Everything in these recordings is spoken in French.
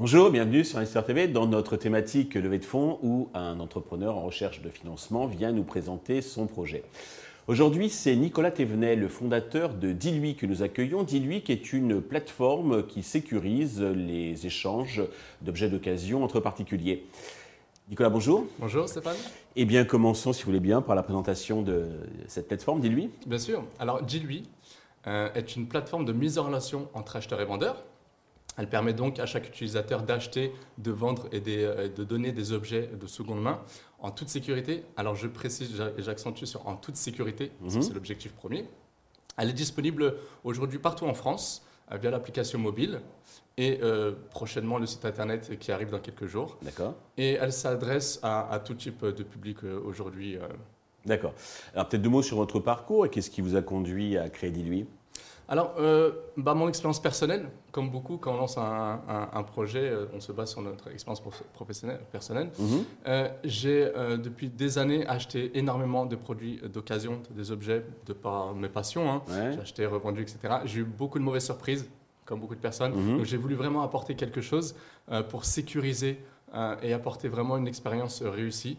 Bonjour, bienvenue sur Investor TV dans notre thématique levée de fonds où un entrepreneur en recherche de financement vient nous présenter son projet. Aujourd'hui, c'est Nicolas Thévenet, le fondateur de Dilui que nous accueillons. Dilui qui est une plateforme qui sécurise les échanges d'objets d'occasion entre particuliers. Nicolas, bonjour. Bonjour Stéphane. Eh bien, commençons, si vous voulez bien, par la présentation de cette plateforme, Dilui. Bien sûr. Alors, Dilui euh, est une plateforme de mise en relation entre acheteurs et vendeurs. Elle permet donc à chaque utilisateur d'acheter, de vendre et euh, de donner des objets de seconde main en toute sécurité. Alors je précise et j'accentue sur en toute sécurité, mhm. c'est l'objectif premier. Elle est disponible aujourd'hui partout en France euh, via l'application mobile et euh, prochainement le site internet qui arrive dans quelques jours. D'accord. Et elle s'adresse à, tout type de public aujourd'hui. D'accord. Alors peut-être deux mots sur votre parcours et qu'est-ce qui vous a conduit à créer Dilui alors, euh, bah, mon expérience personnelle, comme beaucoup, quand on lance un, projet, euh, on se base sur notre expérience professionnelle, personnelle. Mhm. Euh, j'ai depuis des années acheté énormément de produits d'occasion, des objets de par mes passions. Hein. J'ai acheté, revendu, etc. J'ai eu beaucoup de mauvaises surprises, comme beaucoup de personnes. Mhm. Donc j'ai voulu vraiment apporter quelque chose pour sécuriser et apporter vraiment une expérience réussie.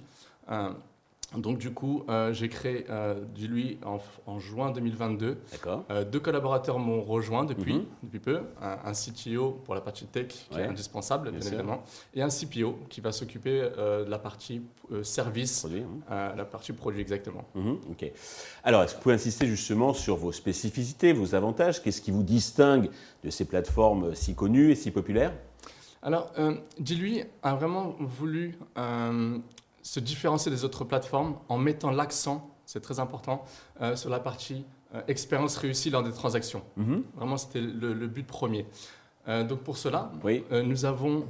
Donc du coup, euh, j'ai créé euh, lui en, juin 2022. D'accord. Euh, deux collaborateurs m'ont rejoint depuis, mhm. depuis peu. Un, CTO pour la partie tech qui est indispensable, bien, évidemment, et un CPO qui va s'occuper de la partie service, hein. la partie produit exactement. Ok. Alors, est-ce que vous pouvez insister justement sur vos spécificités, vos avantages? Qu'est-ce qui vous distingue de ces plateformes si connues et si populaires? Alors, euh, lui a vraiment voulu se différencier des autres plateformes en mettant l'accent, c'est très important, euh, sur la partie euh, expérience réussie lors des transactions. Mhm. Vraiment, c'était le, but premier. Euh, donc pour cela, nous avons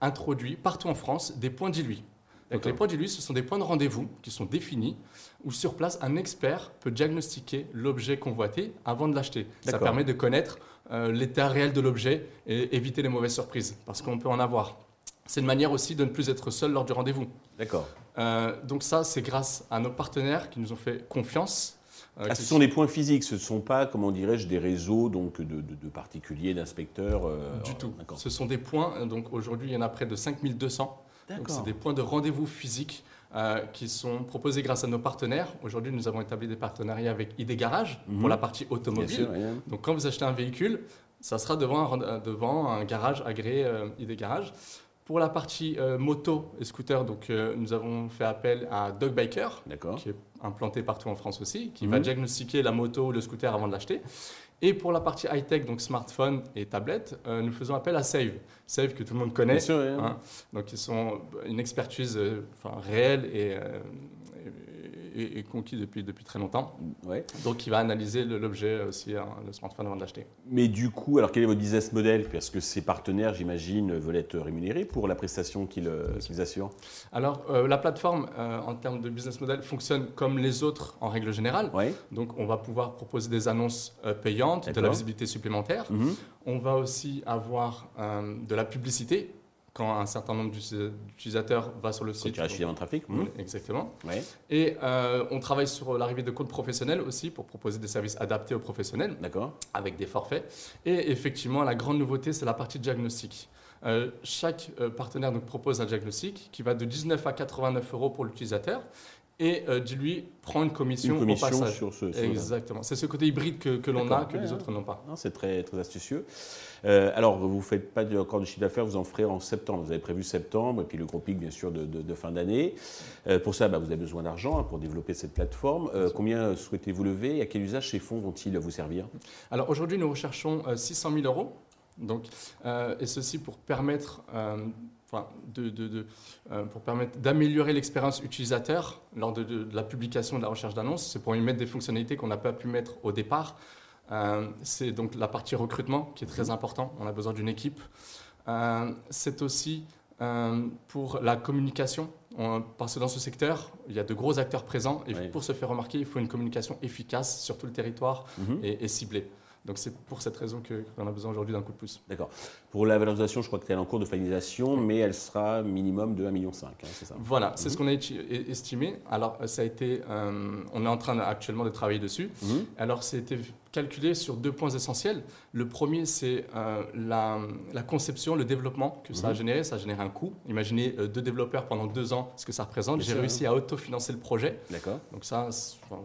introduit partout en France des points dilués. Donc les points dilués, ce sont des points de rendez-vous qui sont définis où sur place, un expert peut diagnostiquer l'objet convoité avant de l'acheter. Ça permet de connaître l'état réel de l'objet et éviter les mauvaises surprises parce qu'on peut en avoir. C'est une manière aussi de ne plus être seul lors du rendez-vous. D'accord. Euh, donc ça, c'est grâce à nos partenaires qui nous ont fait confiance. Euh, ah, ce sont des points physiques, ce ne sont pas, comment dirais-je, des réseaux donc, de, particuliers, d'inspecteurs euh, Du tout. Ce sont des points, donc aujourd'hui il y en a près de 5200. Donc c'est des points de rendez-vous physiques qui sont proposés grâce à nos partenaires. Aujourd'hui nous avons établi des partenariats avec ID Garage pour mhm. la partie automobile. Donc quand vous achetez un véhicule, ça sera devant un, devant un garage agréé ID Garage. Pour la partie euh, moto et scooter, donc, euh, nous avons fait appel à Dog Biker, qui est implanté partout en France aussi, qui va mhm. diagnostiquer la moto ou le scooter avant de l'acheter. Et pour la partie high-tech, donc smartphone et tablette, euh, nous faisons appel à Save. Save que tout le monde connaît. Bien sûr, hein. Donc ils sont une expertise réelle et est, conquis depuis, depuis très longtemps. Ouais. Donc il va analyser l'objet aussi, hein, le smartphone avant de l'acheter. Mais du coup, alors quel est votre business model? Parce que ces partenaires, j'imagine, veulent être rémunérés pour la prestation qu'ils euh, assurent Alors euh, la plateforme, euh, en termes de business model, fonctionne comme les autres en règle générale. Ouais. Donc on va pouvoir proposer des annonces payantes, de la visibilité supplémentaire. Mhm. On va aussi avoir de la publicité quand un certain nombre d'utilisateurs va sur le site. Quand tu trafic. Mmh. Exactement. Et euh, on travaille sur l'arrivée de comptes professionnels aussi pour proposer des services adaptés aux professionnels. D'accord. Avec des forfaits. Et effectivement, la grande nouveauté, c'est la partie diagnostic. Euh, chaque euh, partenaire donc, propose un diagnostic qui va de 19 à 89 euros pour l'utilisateur et euh, lui prend une commission, une commission au passage. sur ce. Exactement. C'est ce côté hybride que, que l'on a, que les autres n'ont pas. C'est très, très astucieux. Euh, alors, vous ne faites pas encore du chiffre d'affaires, vous en ferez en septembre. Vous avez prévu septembre, et puis le gros pic, bien sûr, de, de, fin d'année. Euh, pour ça, bah, vous avez besoin d'argent hein, pour développer cette plateforme. Euh, combien souhaitez-vous lever et à quel usage ces fonds vont-ils vous servir? Alors, aujourd'hui, nous recherchons 600 000 euros. Donc, et ceci pour permettre enfin, de, de, euh, pour permettre d'améliorer l'expérience utilisateur lors de, la publication de la recherche d'annonces. C'est pour y mettre des fonctionnalités qu'on n'a pas pu mettre au départ. Euh, c'est donc la partie recrutement qui est très mhm. important. On a besoin d'une équipe. Euh, c'est aussi pour la communication. parce que dans ce secteur, il y a de gros acteurs présents et pour se faire remarquer, il faut une communication efficace sur tout le territoire mhm. et ciblée. Donc c'est pour cette raison qu'on a besoin aujourd'hui d'un coup de pouce. D'accord. Pour la valorisation, je crois que tu es en cours de finalisation, mais elle sera minimum de 1,5 million, hein, c'est ça? Voilà, c'est ce mhm. qu'on a estimé. Alors ça a été, euh, on est en train actuellement de travailler dessus. Mhm. Alors c'était calculé sur deux points essentiels. Le premier, c'est euh, la, conception, le développement que ça a mhm. généré. Ça a généré un coût. Imaginez euh, deux développeurs pendant deux ans, ce que ça représente. J'ai réussi à autofinancer le projet. D'accord. Donc ça,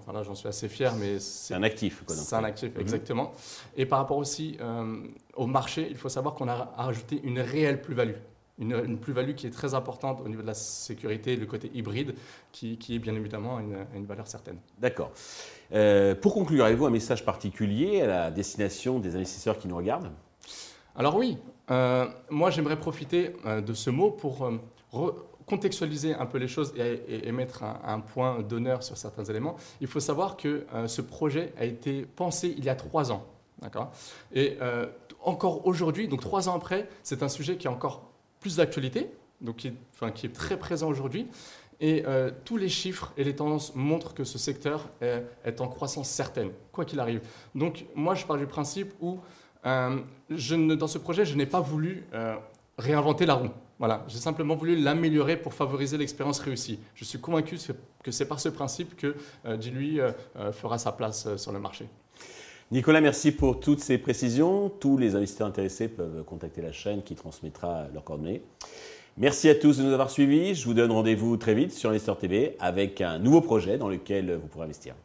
voilà, j'en suis assez fier. mais C'est un actif. C'est un actif, mhm. exactement. Et par rapport aussi euh, au marché, il faut savoir qu'on a rajouté une réelle plus-value une, plus-value qui est très importante au niveau de la sécurité, le côté hybride, qui, est bien évidemment une, une valeur certaine. D'accord. Euh, pour conclure, avez-vous un message particulier à la destination des investisseurs qui nous regardent? Alors oui, euh, moi j'aimerais profiter euh, de ce mot pour contextualiser un peu les choses et, mettre un, point d'honneur sur certains éléments. Il faut savoir que ce projet a été pensé il y a trois ans. D'accord? Et encore aujourd'hui, donc trois ans après, c'est un sujet qui est encore plus d'actualité, donc qui est, très présent aujourd'hui. Et euh, tous les chiffres et les tendances montrent que ce secteur est, en croissance certaine, quoi qu'il arrive. Donc moi, je pars du principe où, euh, dans ce projet, je n'ai pas voulu euh, réinventer la roue. Voilà, j'ai simplement voulu l'améliorer pour favoriser l'expérience réussie. Je suis convaincu que c'est par ce principe que Dilui fera sa place sur le marché. Nicolas, merci pour toutes ces précisions. Tous les investisseurs intéressés peuvent contacter la chaîne qui transmettra leurs coordonnées. Merci à tous de nous avoir suivis. Je vous donne rendez-vous très vite sur Investor TV avec un nouveau projet dans lequel vous pourrez investir.